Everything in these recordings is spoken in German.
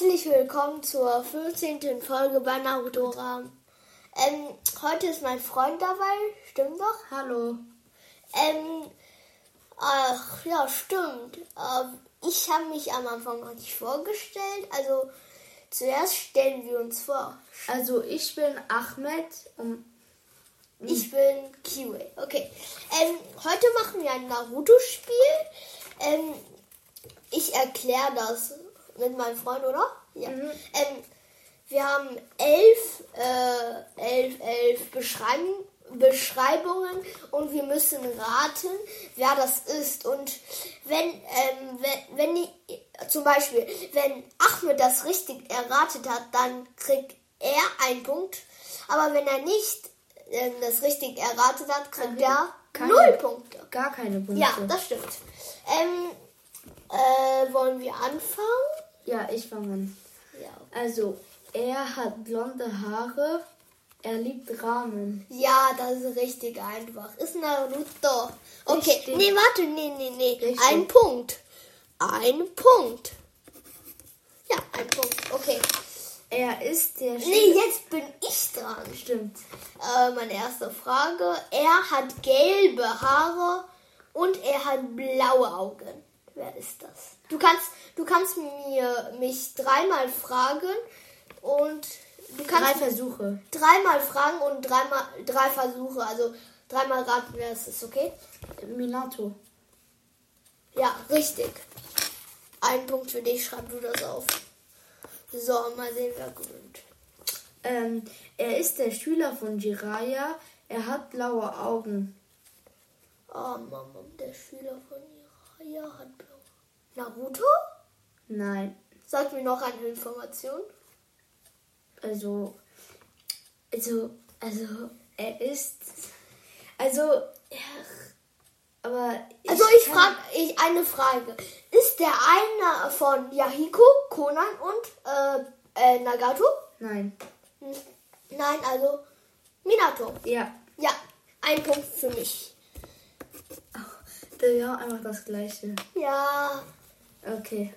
Herzlich willkommen zur 15. Folge bei Narutora. Ähm, heute ist mein Freund dabei, stimmt doch? Hallo. Ähm, ach ja, stimmt. Ähm, ich habe mich am Anfang noch nicht vorgestellt. Also zuerst stellen wir uns vor. Also ich bin Ahmed und Ich bin Kiwi. Okay. Ähm, heute machen wir ein Naruto-Spiel. Ähm, ich erkläre das mit meinem Freund, oder? Ja. Mhm. Ähm, wir haben elf, äh, elf, elf Beschreibung, Beschreibungen und wir müssen raten, wer das ist. Und wenn, ähm, wenn, wenn die, zum Beispiel, wenn Ahmed das richtig erratet hat, dann kriegt er einen Punkt. Aber wenn er nicht ähm, das richtig erratet hat, kriegt er null Punkte. gar keine Punkte. Ja, das stimmt. Ähm, äh, wollen wir anfangen? Ja, ich fange an. Ja. Also, er hat blonde Haare. Er liebt Ramen. Ja, das ist richtig einfach. Ist Naruto. Okay, Richtig. nee, warte, nee, nee, nee. Richtig. Ein Punkt. Ein Punkt. Ja, ein Punkt. Okay. Er ist der Nee, jetzt bin ich dran. Stimmt. Äh, meine erste Frage. Er hat gelbe Haare und er hat blaue Augen. Wer ist das? Du kannst, du kannst mir mich dreimal fragen und du Drei kannst Versuche. dreimal fragen und dreimal drei Versuche. Also dreimal raten, wer es ist, okay? Minato. Ja, richtig. Ein Punkt für dich, schreib du das auf. So, mal sehen, wer gewinnt. Ähm, er ist der Schüler von Jiraiya. Er hat blaue Augen. Oh, Mama, der Schüler von Jiraiya hat blau. Naruto? Nein. Sag mir noch eine Information. Also, also, also, er ist, also, er, aber Also ich frage ich eine Frage. Ist der eine von Yahiko, Conan und äh, äh, Nagato? Nein. Nein, also Minato. Ja, Ja, ein Punkt für mich. Haben einfach das Gleiche. Ja, Okay.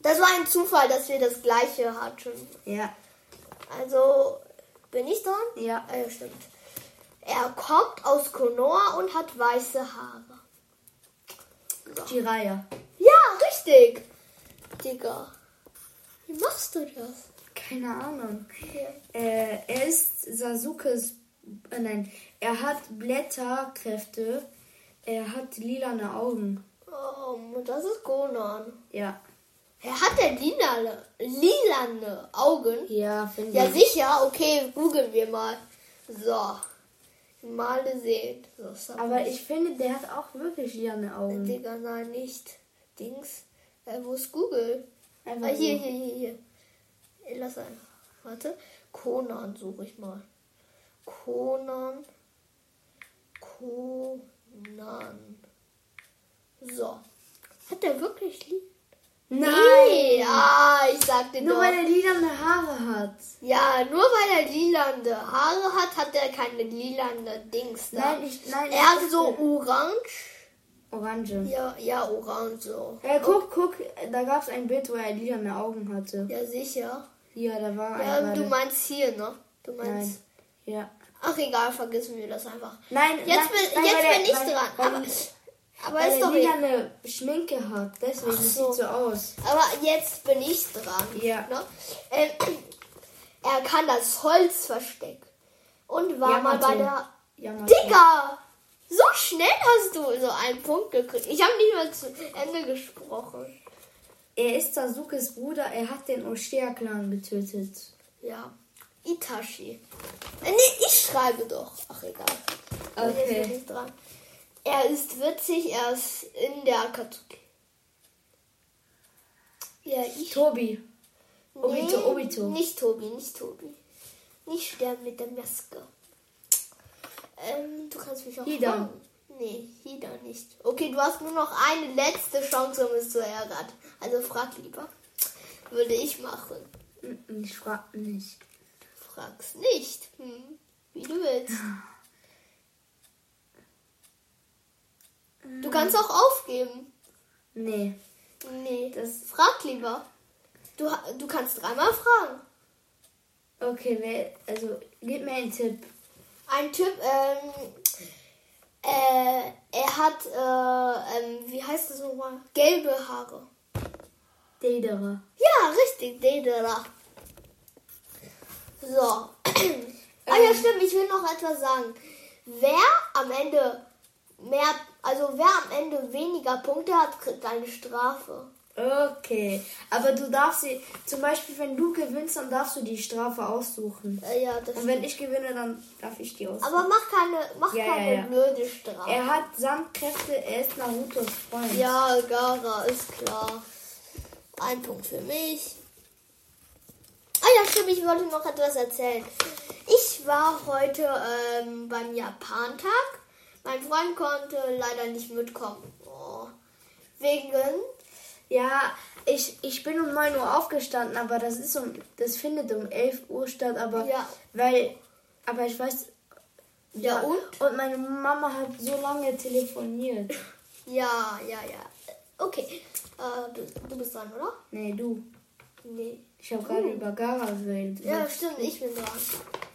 das war ein Zufall, dass wir das gleiche hatten. Ja, Also bin ich dran? ja. Ja, stimmt. Er kommt aus Konoha und hat weiße Haare. Jiraiya. Ja, richtig. Digga. Wie machst du das? Keine Ahnung. Ja. Äh, er ist Sasukes, äh, nein, er hat Blätterkräfte. Er hat lilane Augen. Oh, das ist Conan. Ja. Er hat der lilane, lilane Augen. Ja, finde Ja, ich. sicher. Okay, googeln wir mal. So. Mal sehen. So, Aber ich finde, der hat auch wirklich lilane Augen. Digga, nein, nicht. Dings. Äh, wo ist Google? Einfach Ah, hier, hier, hier, hier. Äh, Lass ein. Warte. Conan suche ich mal. Conan. Conan. So. Hat der wirklich lieb? Nein! Nee, ja, ich sagte Nur doch. weil er lilane Haare hat. Ja, nur weil er lilande Haare hat, hat er keine lilande Dings da. Nein, ich, nein, er hat so orange. Orange. Ja, ja, orange so. Äh, guck, guck, da gab es ein Bild, wo er lilane Augen hatte. Ja, sicher. Ja, da war Ja, du meinst hier, ne? Du meinst. Nein. Ja. Ach egal, vergessen wir das einfach. Nein, Jetzt nein, bin, nein, jetzt bin ich dran. Weil, aber aber weil ist er doch egal. lilane Schminke hat. Deswegen so. sieht so aus. Aber jetzt bin ich dran. Ja. Ne? Ähm, er kann das Holz verstecken. Und war mal Yamato. bei der. Yamato. Digga! So schnell hast du so einen Punkt gekriegt. Ich habe nicht mal zu Ende gesprochen. Er ist Sasukes Bruder. Er hat den Oshia-Clan getötet. Ja. Itachi. Äh, nee, ich schreibe doch. Ach, egal. Okay. Bin ich dran. Er ist witzig, er ist in der Akatsuki. Ja, ich. Tobi. Obito, Nee, Obito. Nicht Tobi, nicht Tobi. Nicht sterben mit der Maske. Ähm, du kannst mich auch fragen. Nee, Hida nicht. Okay, du hast nur noch eine letzte Chance, um es zu erraten. Also frag lieber. Würde ich machen. Mm, Ich frag nicht. Frag's nicht. Hm, wie du willst. Du kannst auch aufgeben. Nee. Nee, Das- frag lieber. Du, du kannst dreimal fragen. Okay, also gib mir einen Tipp. Ein Typ, ähm, äh, er hat, äh, ähm, wie heißt das nochmal? Gelbe Haare. Dedere. Ja, richtig, Dedera. So. ah ja, stimmt, ich will noch etwas sagen. Wer am Ende mehr, also wer am Ende weniger Punkte hat, kriegt eine Strafe. Okay, aber du darfst sie, zum Beispiel, wenn du gewinnst, dann darfst du die Strafe aussuchen. Äh, ja, das Und wenn ich gewinne, dann darf ich die aussuchen. Aber mach keine, mach Ja, ja, keine ja. blöde Strafe. Er hat Sandkräfte, er ist Narutos Freund. Ja, Gara, ist klar. Ein Punkt für mich. Ah ja, stimmt, ich wollte noch etwas erzählen. Ich war heute ähm, beim Japantag. Mein Freund konnte leider nicht mitkommen. Oh. Wegen, Ja, ich, ich bin um 9 Uhr aufgestanden, aber das ist um, das findet um 11 Uhr statt, aber Ja. weil, aber ich weiß, Ja, und? Und meine Mama hat so lange telefoniert. ja, ja, ja. Okay, äh, du, du bist dran, oder? Nee, du. Nee. Ich habe gerade über Gara geredet. Ja, stimmt, ich bin dran.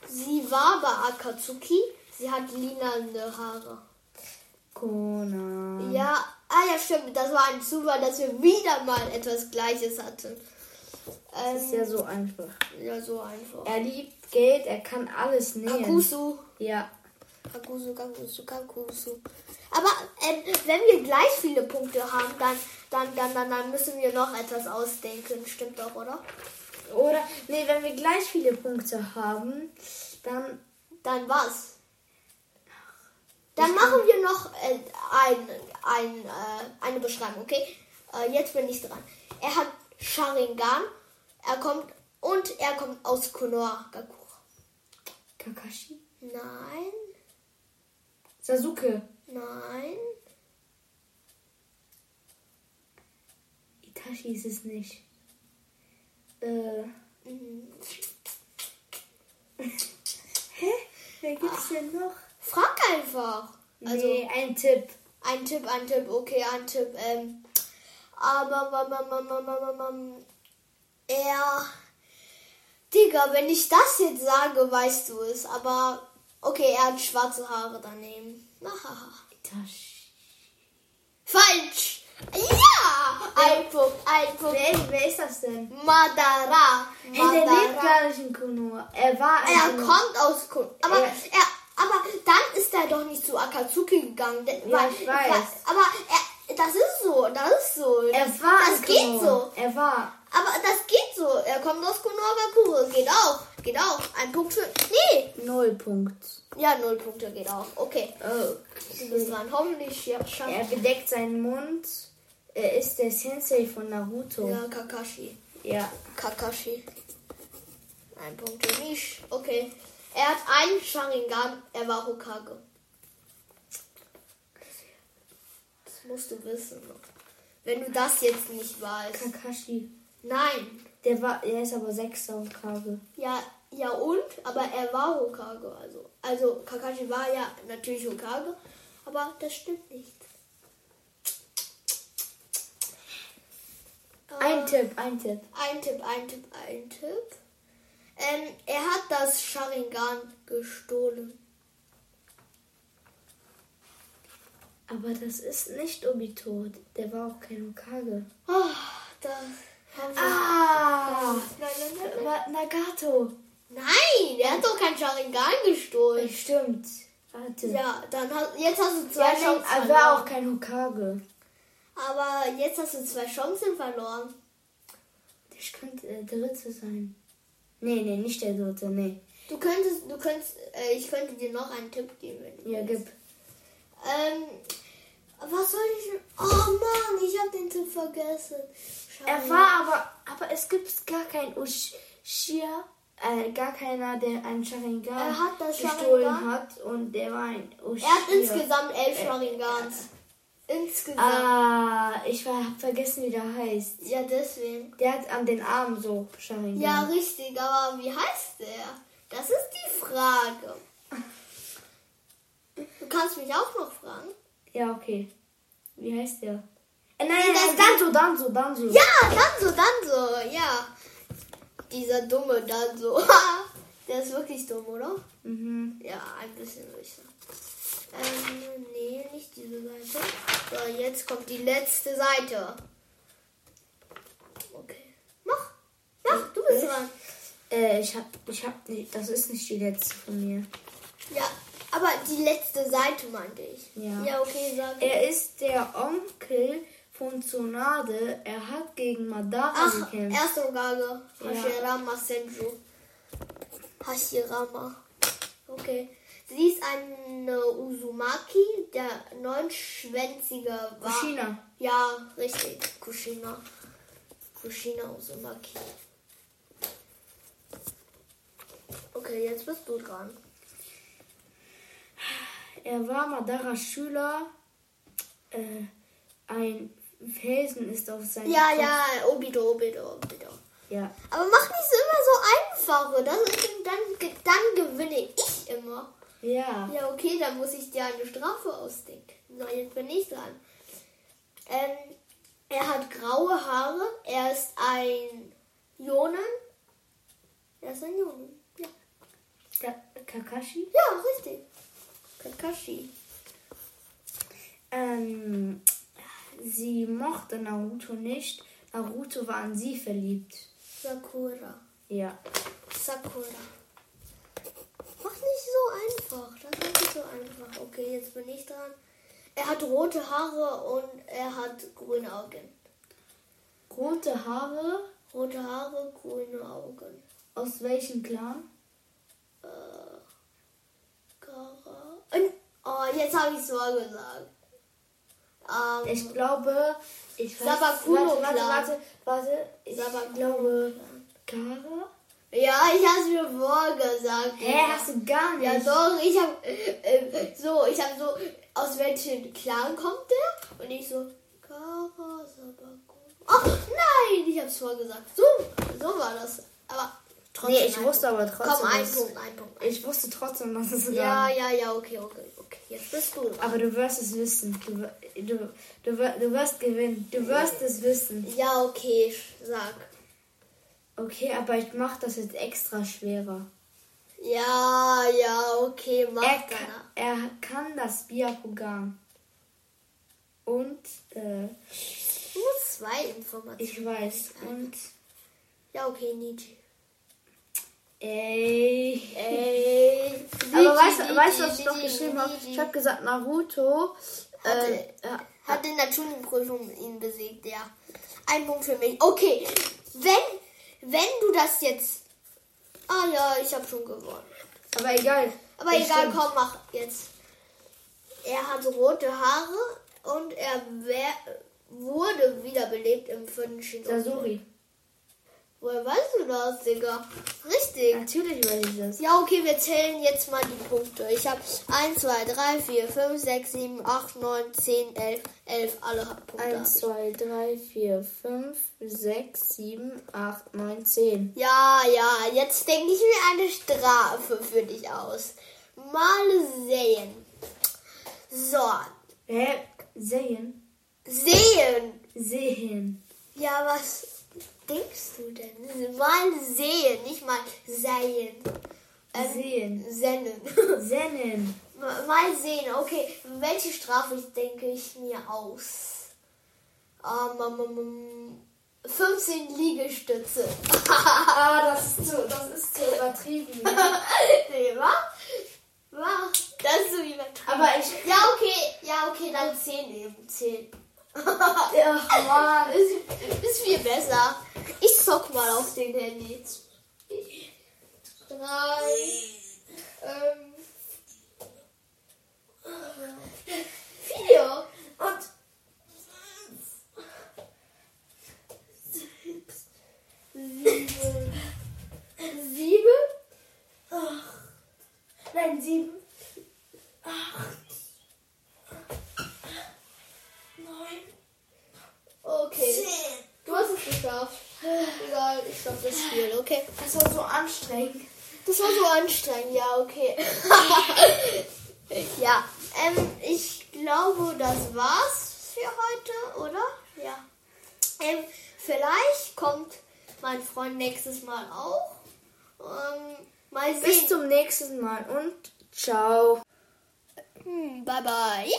Sie war bei Akatsuki. Sie hat lilane Haare. Kona. Ja, ah ja, stimmt. Das war ein Zufall, dass wir wieder mal etwas Gleiches hatten. Ähm, Das ist ja so einfach. ja, so einfach. Er liebt Geld, er kann alles nähen. Kakusu. Ja. Kakusu, Kakusu, Kakusu. Aber ähm, wenn wir gleich viele Punkte haben, dann, dann, dann, dann, dann müssen wir noch etwas ausdenken. Stimmt doch, oder? Oder, nee, wenn wir gleich viele Punkte haben, dann Dann was? Dann machen wir noch äh, ein, ein, äh, eine Beschreibung, okay? Äh, jetzt bin ich dran. Er hat Sharingan, er kommt und er kommt aus Konoha Gakura. Kakashi. Nein, Sasuke. nein, Itachi ist es nicht. Äh. mhm. Hä? Wer gibt's denn noch? frag einfach. Also nee, ein Tipp. ein Tipp, ein Tipp, okay, ein Tipp. Ähm, aber mam, mam, mam, er, Digga, wenn ich das jetzt sage, weißt du es. Aber okay, er hat schwarze Haare daneben. Falsch. Ja, ein Punkt, ein Punkt. Wer, wer ist das denn? Madara. Hey, der lebt Madara. gar nicht in Konoha. Er war Er Konoha. kommt aus Kun. Aber Er- er, aber dann ist er doch nicht zu Akatsuki gegangen. Ja, weil- ich weiß. weil- Aber er, das ist so, das ist so. Er war das geht Konoha. so. Er war. Aber das geht so. Er kommt aus Konohagakure. Geht auch. Geht auch. Ein Punkt für. Null Punkt. Ja, null Punkte geht auch. Okay. Oh. Bist dran. Hoffentlich ja, schafft Er bedeckt seinen Mund. Er ist der Sensei von Naruto. Ja, Kakashi. Ja. Kakashi. Ein Punkt für mich. Okay. Er hat einen Sharingan. Er war Hokage. Das musst du wissen. Wenn du das jetzt nicht weißt. Kakashi. Nein. Der war, er ist aber sechster Hokage. Ja, ja und? Aber er war Hokage. Also, also Kakashi war ja natürlich Hokage. Aber das stimmt nicht. Ein Äh, Tipp, ein Tipp. Ein Tipp, ein Tipp, ein Tipp. Ähm, er hat das Sharingan gestohlen. Aber das ist nicht Obito. Der war auch kein Hokage. Oh, das. Ah! Nein, nein, nein, Nagato. Nein, er hat doch kein Sharingan gestohlen. Stimmt. Warte. Ja, dann hast, jetzt hast du zwei Ja, Chancen er war auch verloren. kein Hokage. Aber jetzt hast du zwei Chancen verloren. Das könnte der dritte sein. Nee, nee, nicht der dritte, nee. Du könntest, du könntest, äh, ich könnte dir noch einen Tipp geben. Ja, gib. Ähm, was soll ich? Oh Mann, ich habe den Tipp vergessen. Er Schade. war aber, aber es gibt gar kein Ushia, äh, gar keiner, der einen Sharingan hat das gestohlen Sharingan? hat und der war ein Ushia. Er hat insgesamt elf Sharingans. Insgesamt. Ah, ich war, hab vergessen, wie der heißt. Ja, deswegen. Der hat an den Armen so Sharingan. Ja, richtig, aber wie heißt der? Das ist die Frage. Du kannst mich auch noch fragen. Ja, okay. Wie heißt der? Äh, nein, nein, nein, Danzo, Danzo, Danzo. Ja, dann so, dann so, ja. Dieser Dumme dann so. Der ist wirklich dumm, oder? Mhm. Ja, ein bisschen sicher. Ähm, nee, nicht diese Seite. So, jetzt kommt die letzte Seite. Okay. Mach. Mach, du bist Ich? dran. Äh, ich hab, ich hab nicht, das ist nicht die letzte von mir. Ja, aber die letzte Seite meinte ich. Ja. Ja, okay, sag. Er ist der Onkel von Tsunade. Er hat gegen Madara Ach, gekämpft. erste. Ja. Hashirama Senju. Hashirama. Okay. Sie ist eine Uzumaki, der neunschwänzige war. Kushina. Ja, richtig. Kushina. Kushina Uzumaki. Okay, jetzt bist du dran. Er war Madaras Schüler. Äh, ein Felsen ist auf seinem Ja, Kopf. ja, Obito, Obito, Obito. Ja. Aber mach nicht so immer so einfache. Das ist, dann, dann gewinne ich immer. Ja. Ja, okay, dann muss ich dir eine Strafe ausdenken. So, jetzt bin ich dran. Ähm, er hat graue Haare. Er ist ein Jonen. Er ist ein Jonen. Ja, Ka Kakashi. ja richtig. Kakashi. Ähm, sie mochte Naruto nicht. Naruto war an sie verliebt. Sakura. Ja. Sakura. Mach nicht so einfach. Das ist nicht so einfach. Okay, jetzt bin ich dran. Er hat rote Haare und er hat grüne Augen. Rote Haare. Rote Haare, grüne Augen. Aus welchem Clan? Äh, Gara. Und, oh, jetzt habe ich es mal gesagt. Ähm, Ich glaube, ich weiß. Sabakuno warte, warte, warte, warte. Ich Sabakuno glaube, Kara? ja, ich habe es mir vorgesagt. Hä, hast du gar nicht? Ja, doch, ich habe äh, so, ich habe so, aus welchem Clan kommt der? Und ich so, Kara Sabakuno. Ach, nein, ich habe es vorgesagt. So, so war das. Aber trotzdem. Nee, ich wusste aber trotzdem. Komm, ein Punkt, ein Punkt. Ich wusste trotzdem, dass es Ja, war. ja, ja, okay, okay, okay. Jetzt bist du dran. Aber du wirst es wissen. Du, du, du, du wirst gewinnen. Du wirst es wissen. Ja, okay, sag. Okay, aber ich mach das jetzt extra schwerer. Ja, ja, okay, mach Er kann, er kann das Byakugan. Und, äh, Nur zwei Informationen. ich weiß. Und, Ja, okay, Nietzsche. Ey. Ey. Aber weißt, du- weißt was ich noch geschrieben habe? Ich habe gesagt, Naruto. Äh, Hatte- äh, Hat in der Tuning-Prüfung ihn besiegt, ja. Ein Punkt für mich. Okay, wenn, wenn du das jetzt... Ah ja, ich habe schon gewonnen. aber egal. Aber Das egal, stimmt. komm, mach jetzt. Er hat rote Haare und er wär, wurde wiederbelebt im vierten Shinobi. Sasori. Woher weißt du das, Digga? Richtig. Natürlich weiß ich das. Ja, okay, wir zählen jetzt mal die Punkte. Ich habe 1, 2, 3, 4, 5, 6, 7, 8, 9, 10, 11, 11. Alle Punkte. hab 1, ich. 2, 3, 4, 5, 6, 7, 8, 9, 10. Ja, ja, jetzt denke ich mir eine Strafe für dich aus. Mal sehen. So, Hä? Sehen? sehen. Sehen. Ja, was denkst du denn? Mal sehen, nicht mal sehen. Ähm, Sehen. Sennen. Sennen. Mal sehen, okay. Welche Strafe denke ich mir aus? Ähm, ähm, ähm, 15 Liegestütze. Ah, das ist zu, das ist zu übertrieben. nee, was? Was? Das ist so übertrieben. Aber ich. Ja, okay. Ja, okay, dann 10 eben. 10. Ach, Mann. Ist, viel besser. Ich zock mal auf den Handy. Drei. Ähm. Vier. Und. Sieben. Sieben? Nein, sieben. Okay. Du hast es geschafft. Egal, ich stopp das Spiel, okay? Das war so anstrengend. Das war so anstrengend, ja, okay. ja, ähm, ich glaube, das war's für heute, oder? Ja. Ähm, vielleicht kommt mein Freund nächstes Mal auch. Ähm, mal sehen. Bis zum nächsten Mal und ciao. Hm, bye bye.